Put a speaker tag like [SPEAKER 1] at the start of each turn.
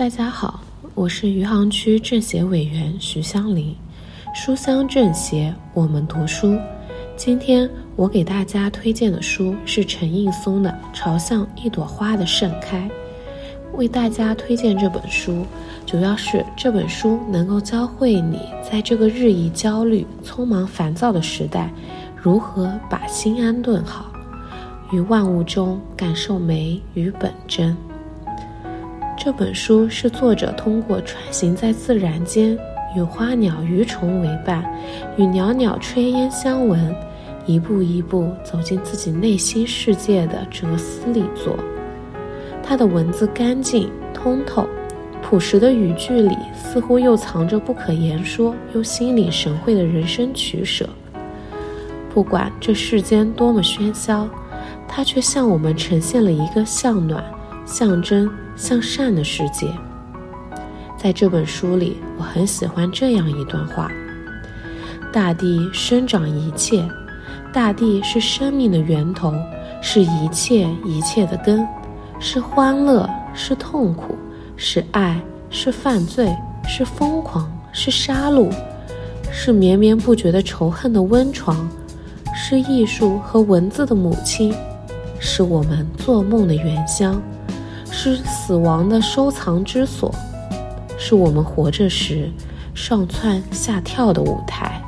[SPEAKER 1] 大家好，我是余杭区政协委员徐香林，书香政协，我们读书。今天我给大家推荐的书是陈应松的《朝向一朵花的盛开》。为大家推荐这本书，主要是这本书能够教会你在这个日益焦虑、匆忙烦躁的时代，如何把心安顿好，于万物中感受美与本真。这本书是作者通过穿行在自然间，与花鸟鱼虫为伴，与袅袅炊烟相闻，一步一步走进自己内心世界的哲思力作。他的文字干净通透，朴实的语句里似乎又藏着不可言说又心领神会的人生取舍。不管这世间多么喧嚣，他却向我们呈现了一个向暖、向真。向善的世界，在这本书里，我很喜欢这样一段话：大地生长一切，大地是生命的源头，是一切一切的根，是欢乐，是痛苦，是爱，是犯罪，是疯狂，是杀戮，是绵绵不绝的仇恨的温床，是艺术和文字的母亲，是我们做梦的原乡。是死亡的收藏之所，是我们活着时上蹿下跳的舞台。